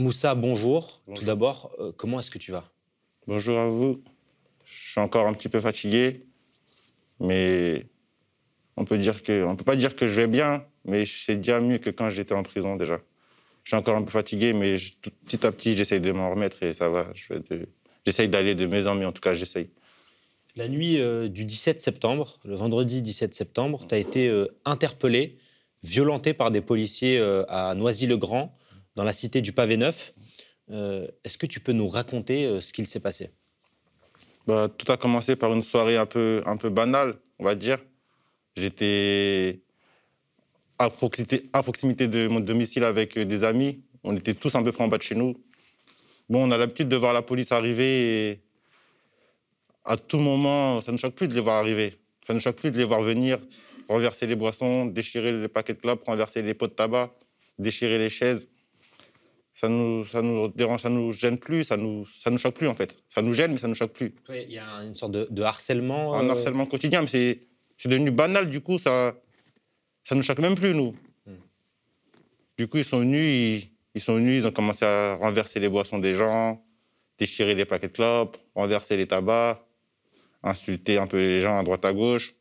Moussa, bonjour. Tout d'abord, euh, comment est-ce que tu vas? Bonjour à vous. Je suis encore un petit peu fatigué, mais on peut dire que, on peut pas dire que je vais bien, mais c'est déjà mieux que quand j'étais en prison déjà. Je suis encore un peu fatigué, mais petit à petit, j'essaye de m'en remettre et ça va. J'essaye d'aller de mieux en mieux, en tout cas, j'essaye. La nuit euh, du 17 septembre, le vendredi 17 septembre, tu as été euh, interpellé, violenté par des policiers à Noisy-le-Grand dans la cité du Pavé Neuf. Euh, est-ce que tu peux nous raconter euh, ce qu'il s'est passé? Bah, Tout a commencé par une soirée un peu, un peu banale, on va dire. J'étais à proximité, à proximité de mon domicile avec euh, des amis. On était tous un peu près en bas de chez nous. Bon, on a l'habitude de voir la police arriver et à tout moment, ça ne choque plus de les voir arriver. Ça ne choque plus de les voir venir, renverser les boissons, déchirer les paquets de clopes, renverser les pots de tabac, déchirer les chaises ça nous, ça nous dérange, ça nous gêne plus, ça nous, ça nous choque plus en fait. Ça nous gêne, mais ça nous choque plus. Il y a une sorte de, harcèlement. Un euh, harcèlement quotidien, mais c'est, devenu banal. Du coup, ça, ça nous choque même plus nous. Hmm. Du coup, ils sont venus, ils, sont venus, ils ont commencé à renverser les boissons des gens, déchirer les paquets de clopes, renverser les tabacs, insulter un peu les gens à droite à gauche.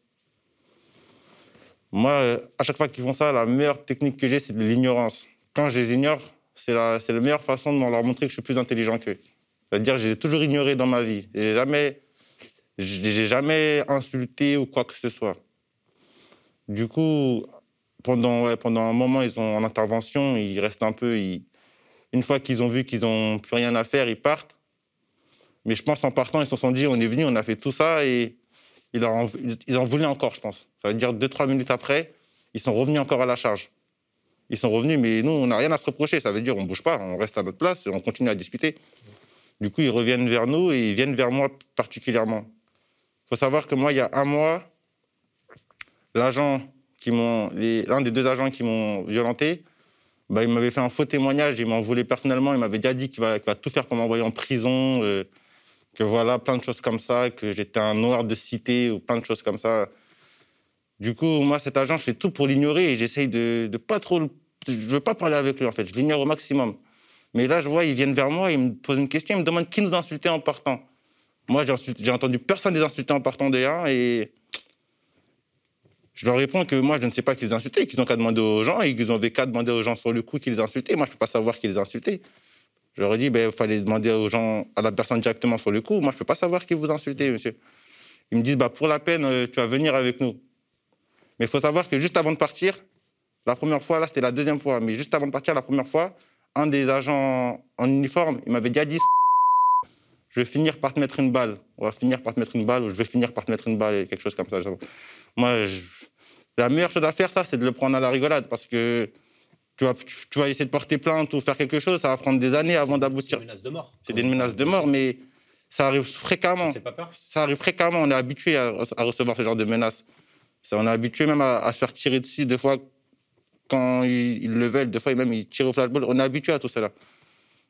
Moi, à chaque fois qu'ils font ça, la meilleure technique que j'ai, c'est de l'ignorance. Quand je les ignore, c'est la, la, meilleure façon de leur montrer que je suis plus intelligent qu'eux. C'est-à-dire que j'ai toujours ignoré dans ma vie. J'ai jamais, j'ai jamais insulté ou quoi que ce soit. Du coup, pendant, pendant un moment, ils ont en intervention, ils restent un peu. une fois qu'ils ont vu qu'ils n'ont plus rien à faire, ils partent. Mais je pense en partant, ils se sont dit on est venu, on a fait tout ça et ils en, ils en voulaient encore, je pense. Ça veut dire deux, trois minutes après, ils sont revenus encore à la charge. Ils sont revenus, mais nous, on n'a rien à se reprocher. Ça veut dire on ne bouge pas, on reste à notre place et on continue à discuter. Du coup, ils reviennent vers nous et ils viennent vers moi particulièrement. Il faut savoir que moi, il y a un mois, l'agent qui m'ont, l'un des deux agents qui m'ont violenté, bah, il m'avait fait un faux témoignage, il m'en voulait personnellement, il m'avait déjà dit qu'il va, tout faire pour m'envoyer en prison, euh, que voilà, plein de choses comme ça, que j'étais un noir de cité ou plein de choses comme ça. Du coup, moi, cet agent, je fais tout pour l'ignorer et j'essaye de, de pas trop. Je veux pas parler avec lui, en fait. Je l'ignore au maximum. Mais là, je vois, ils viennent vers moi, ils me posent une question, ils me demandent qui nous insultait en partant. Moi, j'ai entendu personne les insulter en partant déjà et je leur réponds que moi, je ne sais pas qui les insultait, qu'ils ont qu'à demander aux gens et qu'ils ont qu'à demander aux gens sur le coup qui les insultaient. Moi, je ne peux pas savoir qui les insultait. Je leur ai dit, il ben, fallait demander aux gens, à la personne directement sur le coup. Moi, je ne peux pas savoir qui vous insultait, monsieur. Ils me disent, bah, pour la peine, euh, tu vas venir avec nous. Mais il faut savoir que juste avant de partir, la première fois, là c'était la deuxième fois, mais juste avant de partir, la première fois, un des agents en uniforme, il m'avait déjà dit Je vais finir par te mettre une balle. On va finir par te mettre une balle, ou je vais finir par te mettre une balle, quelque chose comme ça. Moi, la meilleure chose à faire, ça, c'est de le prendre à la rigolade, parce que tu vas, tu vas essayer de porter plainte ou faire quelque chose, ça va prendre des années avant d'aboutir. C'est des menaces de mort. C'est des menaces de mort, mais ça arrive fréquemment. Ça, pas peur? Ça arrive fréquemment. On est habitué à, recevoir ce genre de menaces on est habitué même à, se faire tirer dessus, des fois, quand ils, le veulent, des fois, même ils tirent au flashball. On est habitué à tout cela.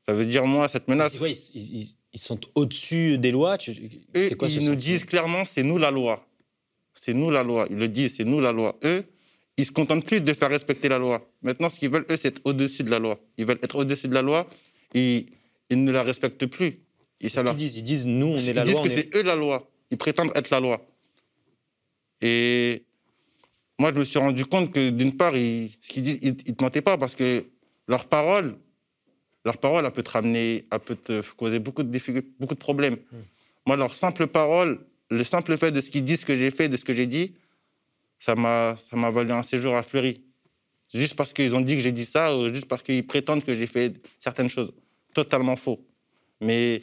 Ça veut dire, moi, cette menace. Quoi, ils, sont au-dessus des lois Eux, quoi, Ils nous disent clairement, c'est nous la loi. C'est nous la loi. Ils le disent, c'est nous la loi. Eux, ils se contentent plus de faire respecter la loi. Maintenant, ce qu'ils veulent, eux, c'est être au-dessus de la loi. Ils veulent être au-dessus de la loi et ils ne la respectent plus. Et ça ce qu'ils disent Ils disent, nous, on est la loi. Ils disent que c'est eux la loi. Ils prétendent être la loi. Et moi, je me suis rendu compte que d'une part, ils, ce qu'ils disent, ils ne te mentaient pas parce que leur parole, leur parole, elle peut te ramener, elle peut te causer beaucoup de difficultés, beaucoup de problèmes. Hmm. Moi, leur simple parole, le simple fait de ce qu'ils disent, ce que j'ai fait, de ce que j'ai dit, ça m'a, ça m'a valu un séjour à Fleury. Juste parce qu'ils ont dit que j'ai dit ça, ou juste parce qu'ils prétendent que j'ai fait certaines choses. Totalement faux. Mais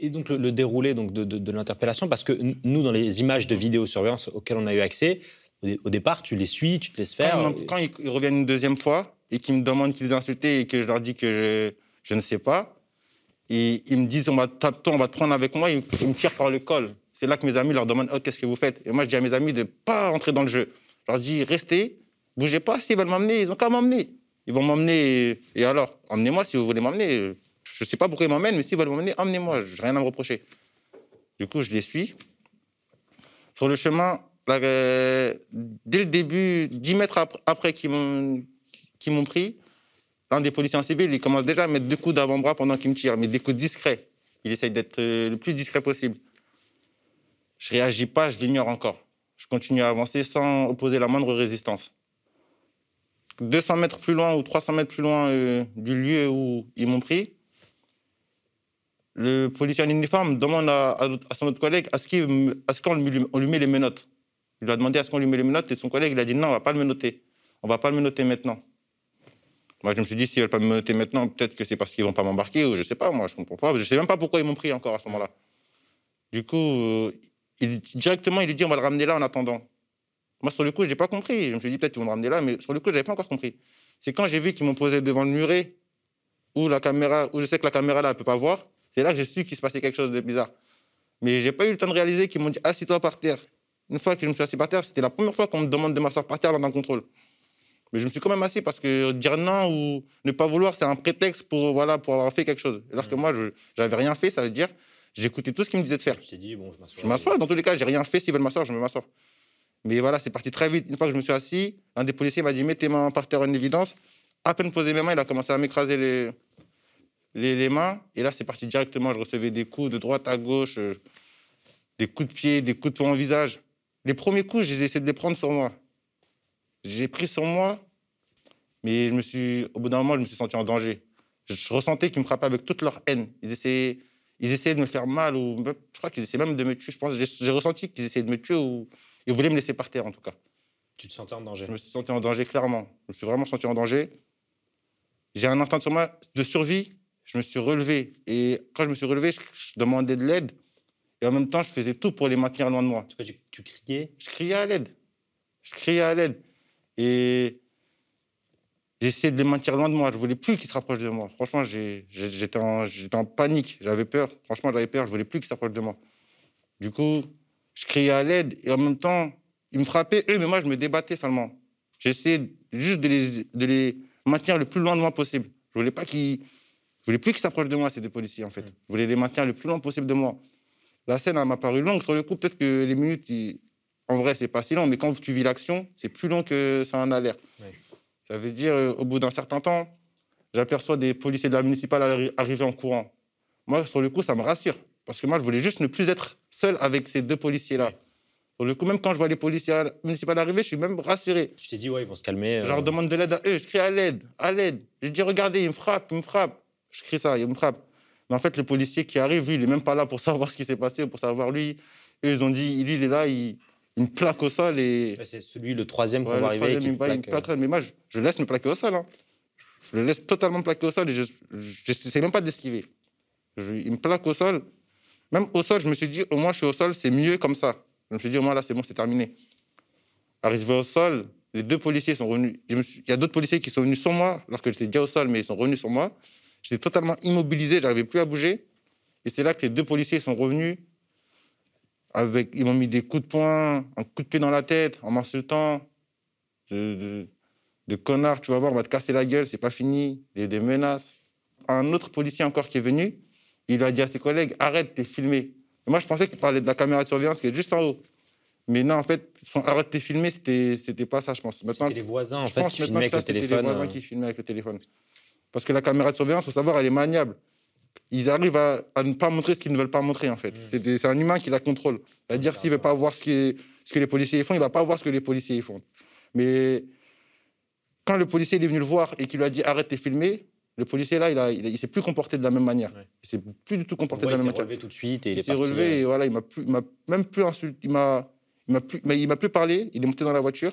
et donc le, déroulé donc de, de l'interpellation, parce que nous, dans les images de vidéosurveillance auxquelles on a eu accès, au, départ, tu les suis, tu te laisses faire. Quand, ils, reviennent une deuxième fois et qu'ils me demandent qu'ils les insulté et que je leur dis que je, ne sais pas, et ils me disent on va, on va te prendre avec moi, ils, me tirent par le col. C'est là que mes amis leur demandent oh, qu'est-ce que vous faites? Et moi, je dis à mes amis de ne pas rentrer dans le jeu. Je leur dis restez, bougez pas, s'ils veulent m'emmener, ils ont qu'à m'emmener. Ils vont m'emmener, et alors, emmenez-moi si vous voulez m'emmener. Je ne sais pas pourquoi ils m'emmènent, mais s'ils veulent m'emmener, emmenez-moi, je n'ai rien à me reprocher. Du coup, je les suis. Sur le chemin, dès le début, 10 mètres après qu'ils m'ont pris, l'un des policiers en civil, il commence déjà à mettre deux coups d'avant-bras pendant qu'il me tire, mais des coups discrets. Il essaye d'être euh, le plus discret possible. Je réagis pas, je l'ignore encore. Je continue à avancer sans opposer la moindre résistance. 200 mètres plus loin ou 300 mètres plus loin euh, du lieu où ils m'ont pris, le policier en uniforme demande à, son autre collègue est-ce qu'on lui, lui met les menottes Il lui a demandé est-ce qu'on lui met les menottes et son collègue il a dit non, on va pas le menotter. On va pas le menotter maintenant. Moi, je me suis dit, s'ils veulent pas me menotter maintenant, peut-être que c'est parce qu'ils vont pas m'embarquer ou je sais pas, moi, je comprends pas. Je sais même pas pourquoi ils m'ont pris encore à ce moment-là. Du coup, euh, directement, il lui dit, on va le ramener là en attendant. Moi, sur le coup, je n'ai pas compris. Je me suis dit, peut-être qu'ils vont me ramener là, mais sur le coup, je n'avais pas encore compris. C'est quand j'ai vu qu'ils m'ont posé devant le muret, où la caméra, où je sais que la caméra là, elle peut pas voir, c'est là que j'ai su qu'il se passait quelque chose de bizarre. Mais j'ai pas eu le temps de réaliser qu'ils m'ont dit, assis-toi par terre. Une fois que je me suis assis par terre, c'était la première fois qu'on me demande de m'asseoir par terre dans un contrôle. Mais je me suis quand même assis parce que dire non ou ne pas vouloir, c'est un prétexte pour, voilà, pour avoir fait quelque chose. Alors que moi, je n'avais rien fait, ça veut dire j'écoutais tout ce qu'ils me disaient de faire. Je dit, bon, je m'assois. Je m'assois, dans tous les cas, j'ai rien fait. S'ils veulent m'asseoir, je me m'assois. Mais voilà, c'est parti très vite. Une fois que je me suis assis, un des policiers m'a dit Mets tes mains par terre en évidence. À peine posé mes mains, il a commencé à m'écraser les, les, mains. Et là, c'est parti directement. Je recevais des coups de droite à gauche, euh, des coups de pied, des coups de poing au visage. Les premiers coups, j'ai essayé de les prendre sur moi. J'ai pris sur moi, mais je me suis, au bout d'un moment, je me suis senti en danger. Je, ressentais qu'ils me frappaient avec toute leur haine. Ils essayaient, ils essayaient de me faire mal, ou je crois qu'ils essayaient même de me tuer. Je pense, j'ai ressenti qu'ils essayaient de me tuer ou ils voulaient me laisser par terre, en tout cas. Tu te sentais en danger? Je me suis senti en danger, clairement. Je me suis vraiment senti en danger. J'ai un instant sur moi de survie. Je me suis relevé. Et quand je me suis relevé, je, demandais de l'aide. Et en même temps, je faisais tout pour les maintenir loin de moi. Tu, tu criais Je criais à l'aide. Je criais à l'aide. Et J'essayais de les maintenir loin de moi. Je voulais plus qu'ils se rapprochent de moi. Franchement, j'étais en, en, panique. J'avais peur. Franchement, j'avais peur. Je voulais plus qu'ils s'approchent de moi. Du coup, je criais à l'aide et en même temps, ils me frappaient, eux, mais moi, je me débattais seulement. J'essayais juste de les, de les maintenir le plus loin de moi possible. Je voulais pas qu'ils, je voulais plus qu'ils s'approchent de moi, ces deux policiers, en fait. Je voulais les maintenir le plus loin possible de moi. La scène, m'a paru longue. Sur le coup, peut-être que les minutes, en vrai, c'est pas si long, mais quand tu vis l'action, c'est plus long que ça en a l'air. Ça veut dire, euh, au bout d'un certain temps, j'aperçois des policiers de la municipale arriver en courant. Moi, sur le coup, ça me rassure. Parce que moi, je voulais juste ne plus être seul avec ces deux policiers-là. Sur le coup, même quand je vois les policiers municipaux arriver, je suis même rassuré. Je t'ai dit, ouais, ils vont se calmer. Je leur euh. demande de l'aide à eux. Je crie à l'aide, à l'aide. Je dis, regardez, ils me frappent, ils me frappent. Je crie ça, ils me frappent. Mais en fait, le policier qui arrive, lui, il n'est même pas là pour savoir ce qui s'est passé, pour savoir lui. Eux, ils ont dit, lui, il est là, il, une plaque au sol et. C'est celui, le troisième pour arriver. il, plaque, Mais moi, je, laisse me plaquer au sol. Hein. Je le laisse totalement plaquer au sol et je n'essaie même pas d'esquiver. Il me plaque au sol. Même au sol, je me suis dit, au moins, je suis au sol, c'est mieux comme ça. Je me suis dit, au moins, là, c'est bon, c'est terminé. Arrivé au sol, les deux policiers sont revenus. Il y a d'autres policiers qui sont venus sur moi, lorsque j'étais déjà au sol, mais ils sont revenus sur moi. J'étais totalement immobilisé, je n'arrivais plus à bouger. Et c'est là que les deux policiers sont revenus avec, ils m'ont mis des coups de poing, un coup de pied dans la tête, en m'insultant. De, de, connard, tu vas voir, on va te casser la gueule, c'est pas fini. Des, des, menaces. Un autre policier encore qui est venu, il a dit à ses collègues Arrête, t'es filmé. moi, je pensais qu'il parlait de la caméra de surveillance qui est juste en haut. Mais non, en fait, son arrête, t'es filmé, c'était, c'était pas ça, je pense. C'était les voisins, en fait, qui filmaient avec le téléphone. les voisins qui filmaient avec le téléphone. Parce que la caméra de surveillance, il faut savoir, elle est maniable ils arrivent à, ne pas montrer ce qu'ils ne veulent pas montrer, en fait. Mm. C'est un humain qui la contrôle. C'est-à-dire, s'il ne veut pas voir ce, qui ce, que les policiers font, il ne va pas voir ce que les policiers font. Mais quand le policier est venu le voir et qu'il lui a dit arrête de filmer, le policier là, il ne il, s'est plus comporté de la même manière. Il s'est plus du tout comporté de la même manière. Il s'est relevé tout de suite et il, il s'est relevé et voilà, il m'a m'a même plus insulté, il m'a, il m'a plus, il m'a plus parlé. Il est monté dans la voiture.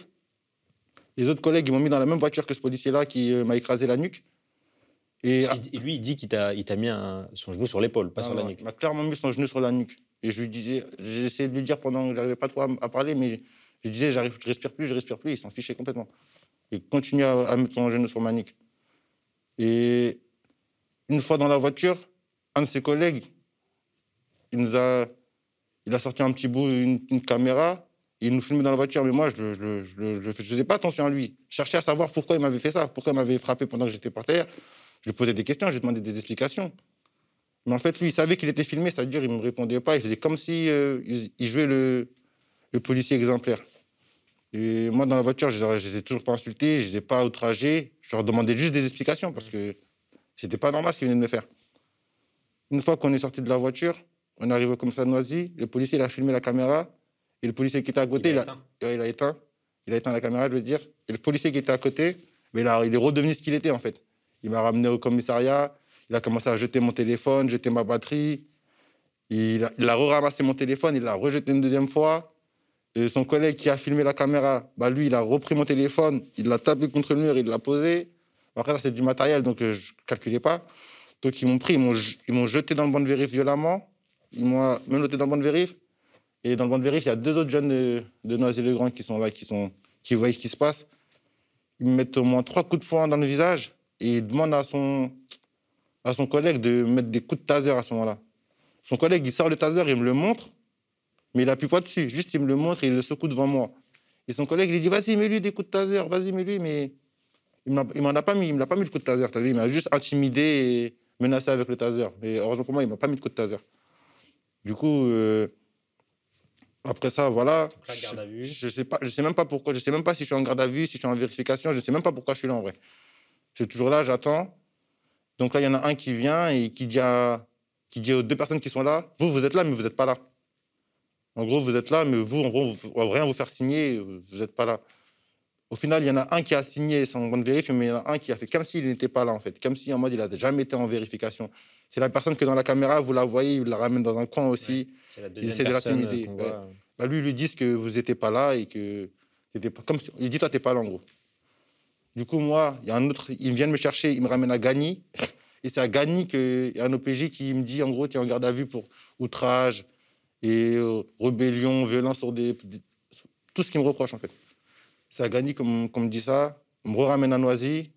Les autres collègues, ils m'ont mis dans la même voiture que ce policier là qui euh, m'a écrasé la nuque. Et, lui, il dit qu'il t'a, mis son genou sur l'épaule, pas sur la nuque. Il m'a clairement mis son genou sur la nuque. Et je lui disais, j'essayais de lui dire pendant que j'arrivais pas trop à, parler, mais je disais, j'arrive, je respire plus, je respire plus. Il s'en fichait complètement. Il continuait à, mettre son genou sur ma nuque. Et une fois dans la voiture, un de ses collègues, il nous a, il a sorti un petit bout, une, caméra, il nous filmait dans la voiture, mais moi, je ne faisais pas attention à lui. Je cherchais à savoir pourquoi il m'avait fait ça, pourquoi il m'avait frappé pendant que j'étais par terre. Je lui posais des questions, je lui demandais des explications. Mais en fait, lui, il savait qu'il était filmé, c'est-à-dire il ne me répondait pas. Il faisait comme si euh, il jouait le, le, policier exemplaire. Et moi, dans la voiture, je ne les ai toujours pas insultés, je ne les ai pas outragés. Je leur demandais juste des explications parce que c'était pas normal ce qu'ils venaient de me faire. Une fois qu'on est sorti de la voiture, on est arrivé comme ça Noisy, le policier il a filmé la caméra et le policier qui était à côté, il a, éteint. Il a, éteint. Il a éteint la caméra, je veux dire. Et le policier qui était à côté, mais là, il est redevenu ce qu'il était en fait. Il m'a ramené au commissariat, il a commencé à jeter mon téléphone, jeter ma batterie. Il a, il a ramassé mon téléphone, il l'a rejeté une deuxième fois. Son collègue qui a filmé la caméra, bah lui, il a repris mon téléphone, il l'a tapé contre le mur, il l'a posé. Après, ça, c'est du matériel, donc euh, je ne calculais pas. Donc, ils m'ont pris, ils m'ont jeté dans le banc de vérif violemment. Ils m'ont menotté dans le banc de vérif. Et dans le banc de vérif, il y a deux autres jeunes de, de Noisy-le-Grand qui sont là, qui, sont, qui voient ce qui se passe. Ils me mettent au moins trois coups de poing dans le visage et ils demandent à son, à son collègue de mettre des coups de taser à ce moment-là. Son collègue, il sort le taser, il me le montre, mais il appuie pas dessus. Juste, il me le montre et il le secoue devant moi. Et son collègue, il dit Vas-y, mets-lui des coups de taser, vas-y, mets-lui. Mais il m'en a pas mis, il m'a pas mis le coup de taser. Vu, il m'a juste intimidé et menacé avec le taser. Mais heureusement pour moi, il m'a pas mis le coup de taser. Du coup, euh, après ça, voilà. Je, ne sais pas, je sais même pas pourquoi. Je sais même pas si je suis en garde à vue, si je suis en vérification. Je sais même pas pourquoi je suis là en vrai. Je suis toujours là, j'attends. Donc là, il y en a un qui vient et qui dit, qui dit aux deux personnes qui sont là, vous, vous êtes là, mais vous n'êtes pas là. En gros, vous êtes là, mais vous, en gros, on va rien vous faire signer, vous n'êtes pas là. Au final, il y en a un qui a signé sans bonne vérif, mais il y en a un qui a fait comme s'il n'était pas là, en fait. Comme si, en mode, il n'a jamais été en vérification. C'est la personne que dans la caméra, vous la voyez, il la ramène dans un coin aussi. c'est la deuxième il essaie de l'intimider. Bah, lui, lui dit que vous n'étiez pas là et que. Comme, il dit, toi, tu n'es pas là, en gros. Du coup, moi, il y a un autre, il vient me chercher, il me ramène à Gagny. Et c'est à Gagny qu'il y a un OPJ qui me dit, en gros, tu es en garde à vue pour outrage et euh, rébellion, violence sur des, Tout ce qu'il me reproche, en fait. C'est à Gagny qu'on me dit ça. On me ramène à Noisy.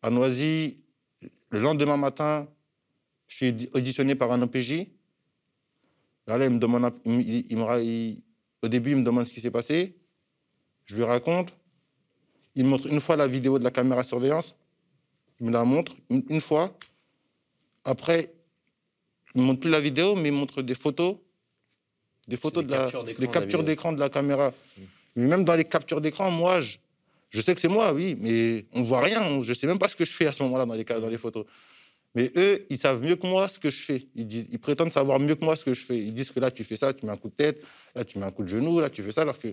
À Noisy, le lendemain matin, je suis auditionné par un OPJ. Là, il me demande, au début, il me demande ce qui s'est passé. Je lui raconte. Il montre une fois la vidéo de la caméra surveillance. Il me la montre une, fois. Après, il ne montre plus la vidéo, mais il montre des photos. Des photos de la, des captures d'écran de la caméra. Mais même dans les captures d'écran, moi, je, sais que c'est moi, oui, mais on voit rien. Je ne sais même pas ce que je fais à ce moment-là dans les, dans les photos. Mais eux, ils savent mieux que moi ce que je fais. Ils, disent, ils prétendent savoir mieux que moi ce que je fais. Ils disent que là, tu fais ça, tu mets un coup de tête, là, tu mets un coup de genou, là, tu fais ça, alors que.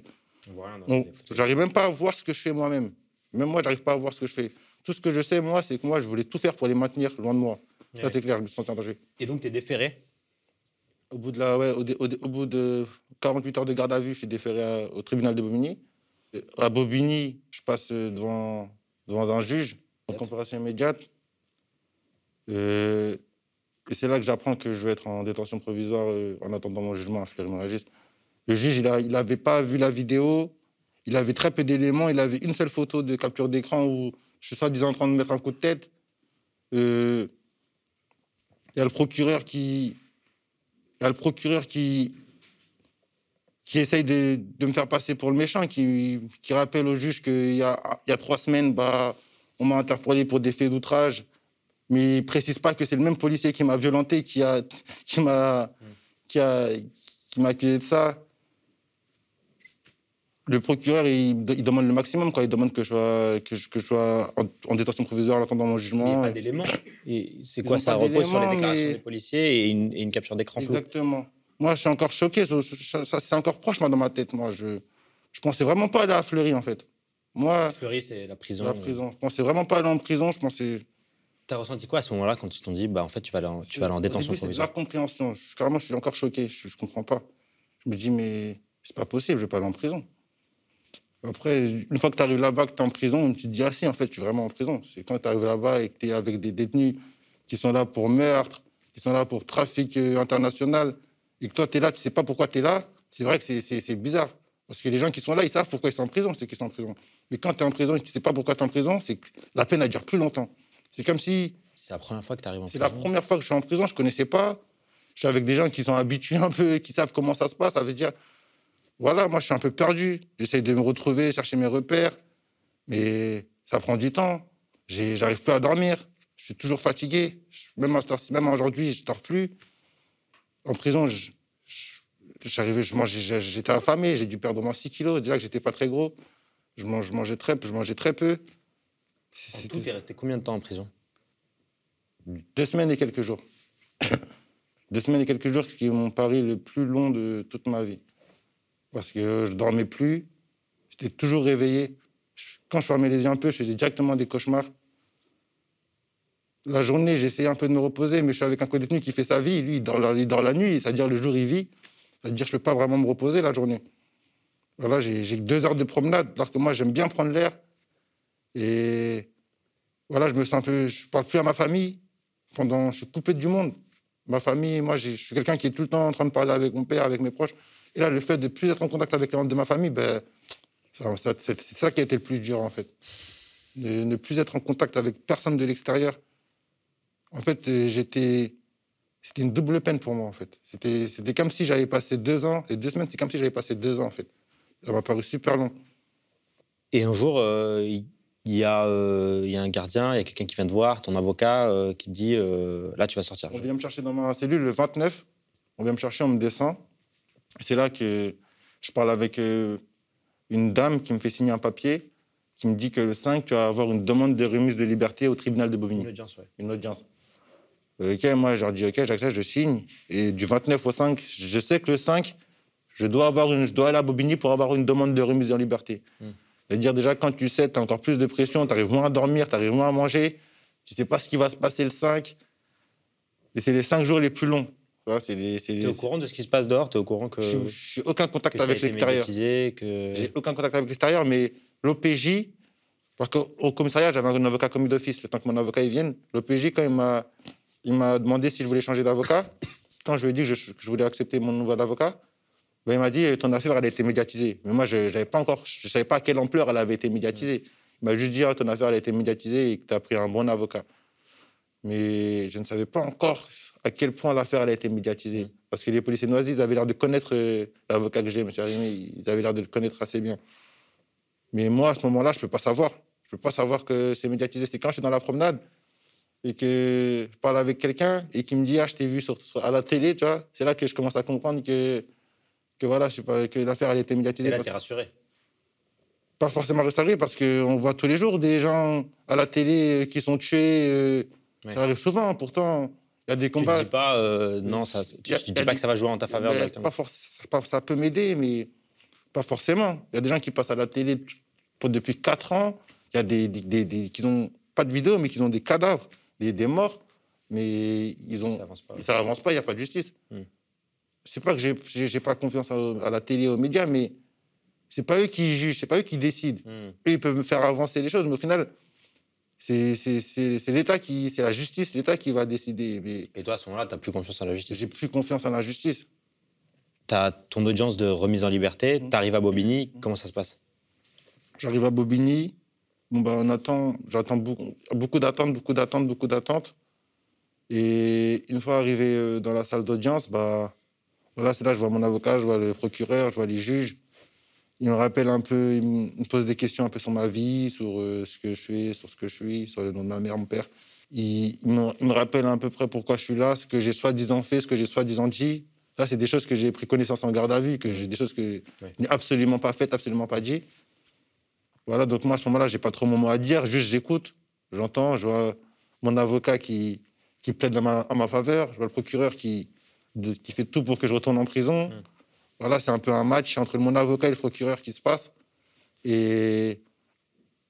J'arrive même pas à voir ce que je fais moi-même. Même moi, j'arrive pas à voir ce que je fais. Tout ce que je sais, moi, c'est que moi, je voulais tout faire pour les maintenir loin de moi. Ça, c'est clair, je me sens en danger. Et donc, tu es déféré? Au bout, de la, ouais, au, bout de 48 heures de garde à vue, je suis déféré au tribunal de Bobigny. À Bobigny, je passe devant, devant un juge en conférence immédiate. Euh, et c'est là que j'apprends que je vais être en détention provisoire euh, en attendant mon jugement à Fleury Le juge, il n'avait pas vu la vidéo, il avait très peu d'éléments, il avait une seule photo de capture d'écran où je suis soi-disant en train de mettre un coup de tête. Euh, il y a le procureur qui, il y a le procureur qui, qui essaye de, me faire passer pour le méchant, qui, rappelle au juge qu'il y a, a trois semaines, bah, on m'a interpellé pour des faits d'outrage, mais il ne précise pas que c'est le même policier qui m'a violenté, qui m'a qui m'a qui a, qui m'a accusé de ça le procureur, il, demande le maximum. Quoi. Il demande que je sois, que je, que je sois en, détention provisoire en attendant mon jugement. Il n'y a pas d'éléments. C'est quoi Ça repose sur les déclarations des policiers et une, capture d'écran flou? Exactement. Moi, je suis encore choqué. Ça, c'est encore proche moi, dans ma tête. Moi, je ne pensais vraiment pas aller à Fleury, en fait. Moi, Fleury, c'est la prison. La prison. Je pensais vraiment pas aller en prison. Je pensais. as ressenti quoi à ce moment-là quand ils t'ont dit, bah, en fait, tu vas aller en, tu vas aller en détention provisoire C'est la compréhension. Je, carrément, je suis encore choqué. Je, ne comprends pas. Je me dis, mais c'est pas possible, je vais pas aller en prison. Après, une fois que tu arrives là-bas, que tu es en prison, tu te dis, ah si, en fait, je suis vraiment en prison. C'est quand tu arrives là-bas et que tu es avec des détenus qui sont là pour meurtre, qui sont là pour trafic euh, international, et que toi, tu es là, tu sais pas pourquoi tu es là, c'est vrai que c'est bizarre. Parce que les gens qui sont là, ils savent pourquoi ils sont en prison, c'est qu'ils sont en prison. Mais quand tu es en prison et que tu sais pas pourquoi tu es en prison, c'est que la peine, elle dure plus longtemps. C'est comme si... C'est la première fois que tu arrives en prison. C'est la première fois que je suis en prison, je connaissais pas. Je suis avec des gens qui sont habitués un peu, qui savent comment ça se passe. Ça veut dire, voilà, moi, je suis un peu perdu. J'essaye de me retrouver, chercher mes repères, mais ça prend du temps. J'arrive plus à dormir. Je suis toujours fatigué. Même, même aujourd'hui, je ne dors plus. En prison, j'arrivais, j'étais affamé, j'ai dû perdre au moins 6 kilos. Déjà que j'étais pas très gros. Je, mangeais, très, je mangeais très peu. En tout, t'es resté combien de temps en prison? Deux semaines et quelques jours. Deux semaines et quelques jours, ce qui est mon pari le plus long de toute ma vie. Parce que je dormais plus, j'étais toujours réveillé. Quand je fermais les yeux un peu, je faisais directement des cauchemars. La journée, j'essayais un peu de me reposer, mais je suis avec un co-détenu qui fait sa vie. Lui, il dort, la, nuit, c'est-à-dire le jour, il vit. C'est-à-dire je ne peux pas vraiment me reposer la journée. Voilà, j'ai deux heures de promenade, alors que moi, j'aime bien prendre l'air. Et voilà, je me sens un peu. Je parle plus à ma famille. Pendant, je suis coupé du monde. Ma famille, moi, je suis quelqu'un qui est tout le temps en train de parler avec mon père, avec mes proches. Et là, le fait de plus être en contact avec les membres de ma famille, ben, c'est ça qui a été le plus dur, en fait. De ne plus être en contact avec personne de l'extérieur. En fait, euh, j'étais. C'était une double peine pour moi, en fait. C'était comme si j'avais passé deux ans. Les deux semaines, c'est comme si j'avais passé deux ans, en fait. Ça m'a paru super long. Et un jour, euh, il y, a, euh, y a un gardien, il y a quelqu'un qui vient te voir, ton avocat, qui dit Là, tu vas sortir. On vient me chercher dans ma cellule le 29. On vient me chercher, on me descend. C'est là que je parle avec une dame qui me fait signer un papier qui me dit que le 5, tu vas avoir une demande de remise de liberté au tribunal de Bobigny. Une audience, oui. Une audience. Ok, moi, je leur dis, ok, j'accepte, je signe. Et du 29 au 5, je sais que le 5, je dois, avoir une, je dois aller à Bobigny pour avoir une demande de remise en liberté. Hmm. C'est-à-dire, déjà, quand tu sais, tu as encore plus de pression, tu arrives moins à dormir, tu arrives moins à manger, tu sais pas ce qui va se passer le 5. Et c'est les 5 jours les plus longs. Tu es au courant de ce qui se passe dehors? Tu es au courant que. Je n'ai aucun contact avec l'extérieur. Que... J'ai aucun contact avec l'extérieur, mais l'OPJ, parce qu'au commissariat, j'avais un avocat commis d'office, le temps que mon avocat y vienne. L'OPJ, quand il m'a, il m'a demandé si je voulais changer d'avocat, quand je lui ai dit que je, voulais accepter mon nouvel avocat, ben, il m'a dit ton affaire, elle a été médiatisée. Mais moi, je ne pas encore, je savais pas à quelle ampleur elle avait été médiatisée. Il m'a juste dit ah, ton affaire, elle a été médiatisée et que tu as pris un bon avocat. Mais je ne savais pas encore à quel point l'affaire a été médiatisée. Mm. Parce que les policiers noisis, ils avaient l'air de connaître euh, l'avocat que j'ai, M. Arimi, ils avaient l'air de le connaître assez bien. Mais moi, à ce moment-là, je ne peux pas savoir. Je ne peux pas savoir que c'est médiatisé. C'est quand je suis dans la promenade et que je parle avec quelqu'un et qui me dit Ah, je t'ai vu sur, à la télé, tu vois. C'est là que je commence à comprendre que, que, voilà, je pas, que l'affaire a été médiatisée. Et là, tu es rassuré Pas forcément rassuré parce qu'on voit tous les jours des gens à la télé qui sont tués. Euh, ça arrive souvent, pourtant. Il y a des combats. Tu ne dis pas, euh, non, ça, tu, dis pas que ça va jouer en ta faveur directement. Pas ça peut m'aider, mais pas forcément. Il y a des gens qui passent à la télé depuis 4 ans. Il y a des, des, qui n'ont pas de vidéo, mais qui ont des cadavres, des, des morts, mais ils ont, ça n'avance pas. Ça avance pas, il n'y a pas de justice. Hmm. C'est pas que j'ai n'ai pas confiance à, la télé, aux médias, mais c'est pas eux qui jugent, c'est pas eux qui décident. Eux, ils peuvent me faire avancer les choses, mais au final, c'est l'État qui, c'est la justice, l'État qui va décider. Et toi, à ce moment-là, tu n'as plus confiance en la justice? J'ai plus confiance en la justice. Tu as ton audience de remise en liberté, mmh. tu arrives à Bobigny, comment ça se passe? J'arrive à Bobigny, bon ben, on attend, j'attends beaucoup, beaucoup d'attentes, beaucoup d'attentes, beaucoup d'attentes. Et une fois arrivé euh, dans la salle d'audience, bah, voilà, c'est là que je vois mon avocat, je vois le procureur, je vois les juges il me rappelle un peu, il me pose des questions un peu sur ma vie, sur euh, ce que je fais, sur ce que je suis, sur le nom de ma mère, mon père. Il, me, rappelle à peu près pourquoi je suis là, ce que j'ai soi-disant fait, ce que j'ai soi-disant dit. Ça, c'est des choses que j'ai pris connaissance en garde à vue, que j'ai des choses que je n'ai absolument pas faites, absolument pas dit. Voilà, donc moi, à ce moment-là, j'ai pas trop mon mot à dire, juste j'écoute, j'entends, je vois mon avocat qui, qui plaide à ma, ma faveur, je vois le procureur qui, qui fait tout pour que je retourne en prison. Mmh. Voilà, c'est un peu un match entre mon avocat et le procureur qui se passe. Et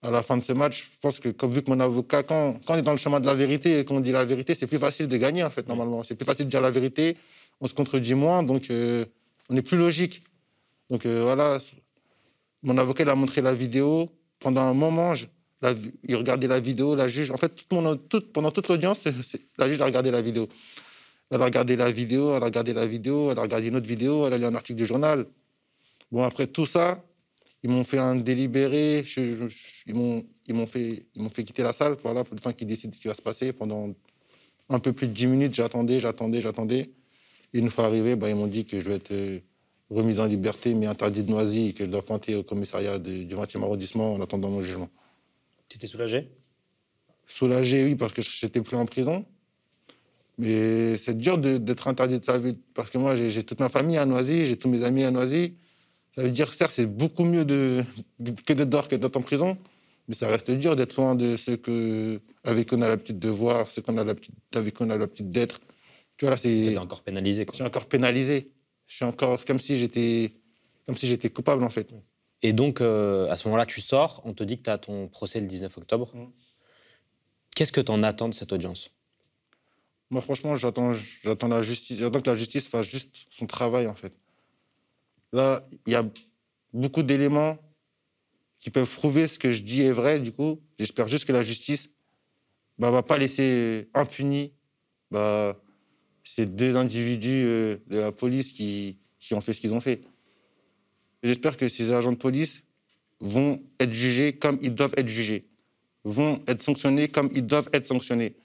à la fin de ce match, je pense que comme vu que mon avocat, quand, quand on est dans le chemin de la vérité et qu'on dit la vérité, c'est plus facile de gagner, en fait, normalement. C'est plus facile de dire la vérité, on se contredit moins, donc euh, on est plus logique. Donc euh, voilà, mon avocat il a montré la vidéo. Pendant un moment, il regardait la vidéo, la juge. En fait, pendant toute l'audience, la juge a regardé la vidéo. Elle a regardé la vidéo, elle a regardé la vidéo, elle a regardé une autre vidéo, elle a lu un article du journal. Bon, après tout ça, ils m'ont fait un délibéré, ils m'ont fait, fait quitter la salle, voilà, pour le temps qu'ils décident ce qui va se passer. Pendant un peu plus de 10 minutes, j'attendais, j'attendais, j'attendais. Et une fois arrivé, bah, ils m'ont dit que je vais être euh, remis en liberté, mais interdit de Noisy, et que je dois pointer au commissariat du 20e arrondissement en attendant mon jugement. Tu étais soulagé? Soulagé, oui, parce que j'étais plus en prison. Mais c'est dur d'être interdit de sa vie. Parce que moi, j'ai toute ma famille à Noisy, j'ai tous mes amis à Noisy. Ça veut dire, certes, c'est beaucoup mieux de, que d'être dehors que d'être en prison. Mais ça reste dur d'être loin de ceux que, avec qui on a l'habitude de voir, ceux qu'on a l'habitude, avec qui on a l'habitude d'être. Tu vois, là, c'est. encore pénalisé, quoi. Je suis encore pénalisé. Je suis encore comme si j'étais, comme si j'étais coupable, en fait. Et donc, euh, à ce moment-là, tu sors, on te dit que tu as ton procès le 19 octobre. Mmh. Qu'est-ce que tu en attends de cette audience? Moi, franchement, j'attends, la justice. J'attends que la justice fasse juste son travail, en fait. Là, il y a beaucoup d'éléments qui peuvent prouver ce que je dis est vrai, du coup. J'espère juste que la justice ne bah, va pas laisser impunis bah, ces deux individus euh, de la police qui, qui ont fait ce qu'ils ont fait. J'espère que ces agents de police vont être jugés comme ils doivent être jugés, vont être sanctionnés comme ils doivent être sanctionnés.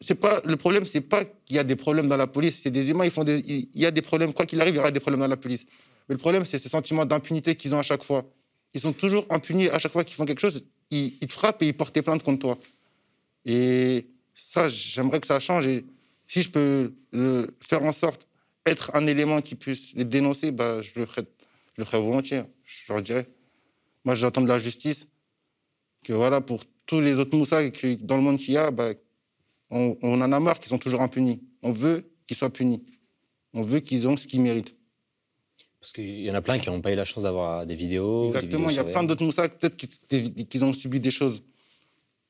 C'est pas le problème, c'est pas qu'il y a des problèmes dans la police, c'est des humains, ils font des, il y a des problèmes, quoi qu'il arrive, il y aura des problèmes dans la police. Mais le problème, c'est ce sentiment d'impunité qu'ils ont à chaque fois. Ils sont toujours impunis à chaque fois qu'ils font quelque chose, ils, te frappent et ils portent plainte contre toi. Et ça, j'aimerais que ça change. Et si je peux faire en sorte être un élément qui puisse les dénoncer, bah, je, le ferai, je le ferai volontiers. Je leur dirais. Moi, j'attends de la justice. Que voilà, pour tous les autres moussas dans le monde qu'il y a, bah, on, on, en a marre qu'ils sont toujours impunis. On veut qu'ils soient punis. On veut qu'ils aient ce qu'ils méritent. Parce qu'il y en a plein qui n'ont pas eu la chance d'avoir des vidéos. Exactement, il y a plein d'autres moussas, peut-être qu'ils ont subi des choses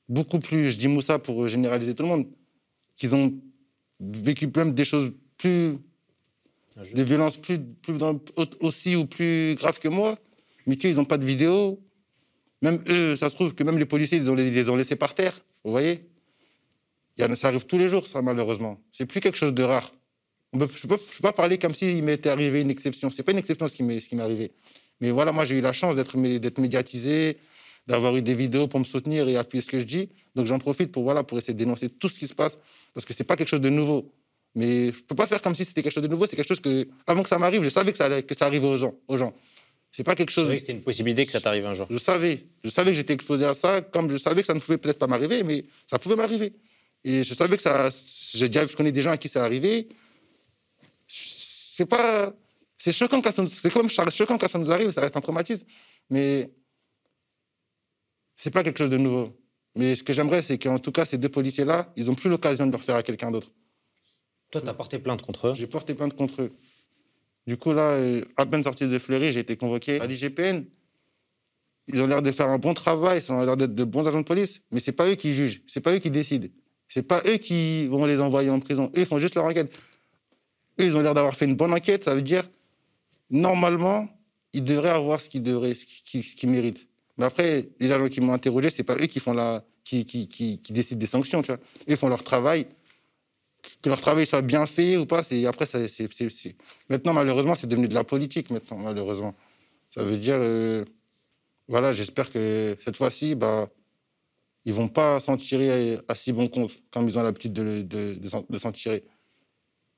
beaucoup plus, je dis moussa pour généraliser tout le monde, qu'ils ont vécu même des choses plus des violences plus, aussi ou plus graves que moi, mais qu'ils n'ont pas de vidéo. Même eux, ça se trouve que même les policiers, ils, ont, les ont laissés par terre. Vous voyez Ça arrive tous les jours, ça, malheureusement. C'est plus quelque chose de rare. je ne peux, pas parler comme s'il m'était arrivé une exception. Ce n'est pas une exception ce qui m'est arrivé. Mais voilà, moi, j'ai eu la chance d'être médiatisé, d'avoir eu des vidéos pour me soutenir et appuyer ce que je dis. Donc j'en profite pour, voilà, pour essayer de dénoncer tout ce qui se passe, parce que ce n'est pas quelque chose de nouveau. Mais je peux pas faire comme si c'était quelque chose de nouveau. C'est quelque chose que, avant que ça m'arrive, je savais que ça, allait, que ça arrivait aux gens. Aux gens. C'est pas quelque chose. savais que c'était une possibilité que ça t'arrive un jour. Je savais. Je savais que j'étais exposé à ça, comme je savais que ça ne pouvait peut-être pas m'arriver, mais ça pouvait m'arriver. Et je savais que ça. J'ai déjà, je connais des gens à qui ça arrivé. C'est pas. C'est choquant quand ça nous, c'est comme choquant quand ça nous arrive, ça reste un traumatisme. Mais c'est pas quelque chose de nouveau. Mais ce que j'aimerais, c'est qu'en tout cas, ces deux policiers-là, ils n'ont plus l'occasion de le refaire à quelqu'un d'autre. Toi, tu as porté plainte contre eux? J'ai porté plainte contre eux. Du coup, là, euh, à peine sorti de Fleury, j'ai été convoqué à l'IGPN. Ils ont l'air de faire un bon travail, ils ont l'air d'être de bons agents de police, mais c'est pas eux qui jugent, c'est pas eux qui décident. C'est pas eux qui vont les envoyer en prison. Eux, ils font juste leur enquête. Eux, ils ont l'air d'avoir fait une bonne enquête, ça veut dire, normalement, ils devraient avoir ce qu'ils devraient, ce qu'ils méritent. Mais après, les agents qui m'ont interrogé, c'est pas eux qui font la, qui, qui, qui, décident des sanctions, tu vois. Eux font leur travail que leur travail soit bien fait ou pas, c'est après ça, c'est, maintenant malheureusement c'est devenu de la politique maintenant malheureusement. Ça veut dire euh, voilà, j'espère que cette fois-ci bah ils vont pas s'en tirer à, si bon compte comme ils ont l'habitude de, s'en tirer.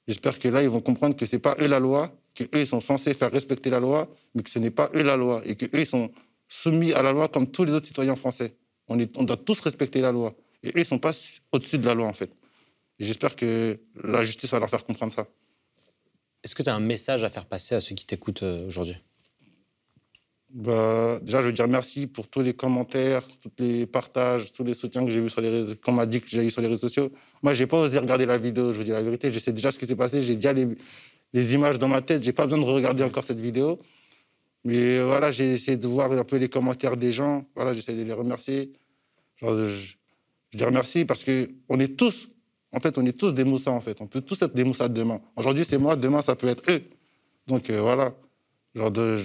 J'espère que là ils vont comprendre que c'est pas eux la loi, que eux ils sont censés faire respecter la loi, mais que ce n'est pas eux la loi et que eux ils sont soumis à la loi comme tous les autres citoyens français. On, doit tous respecter la loi et eux ils sont pas au-dessus de la loi en fait. J'espère que la justice va leur faire comprendre ça. Est-ce que tu as un message à faire passer à ceux qui t'écoutent euh, aujourd'hui? Bah, Déjà, je veux dire merci pour tous les commentaires, tous les partages, tous les soutiens que j'ai eu sur les qu'on m'a dit que j'ai eu sur les réseaux sociaux. Moi, j'ai pas osé regarder la vidéo, je vous dis la vérité. Je sais déjà ce qui s'est passé, j'ai déjà les, images dans ma tête, j'ai pas besoin de regarder encore cette vidéo. Mais voilà, j'ai essayé de voir un peu les commentaires des gens. Voilà, j'essaie de les remercier. Je, je les remercie parce qu'on est tous en fait, on est tous des Moussa, en fait. On peut tous être des Moussa demain. Aujourd'hui, c'est moi, demain, ça peut être eux. Donc, euh, voilà. Genre de,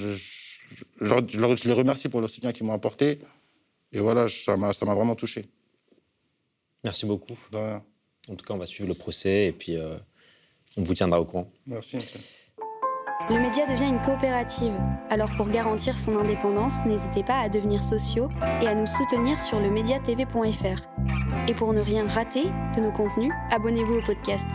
les remercie pour le soutien qu'ils m'ont apporté. Et voilà, ça m'a vraiment touché. Merci beaucoup. En tout cas, on va suivre le procès et puis euh, on vous tiendra au courant. Merci. Le média devient une coopérative. Alors pour garantir son indépendance, n'hésitez pas à devenir sociaux et à nous soutenir sur le mediatv.fr. Et pour ne rien rater de nos contenus, abonnez-vous au podcast.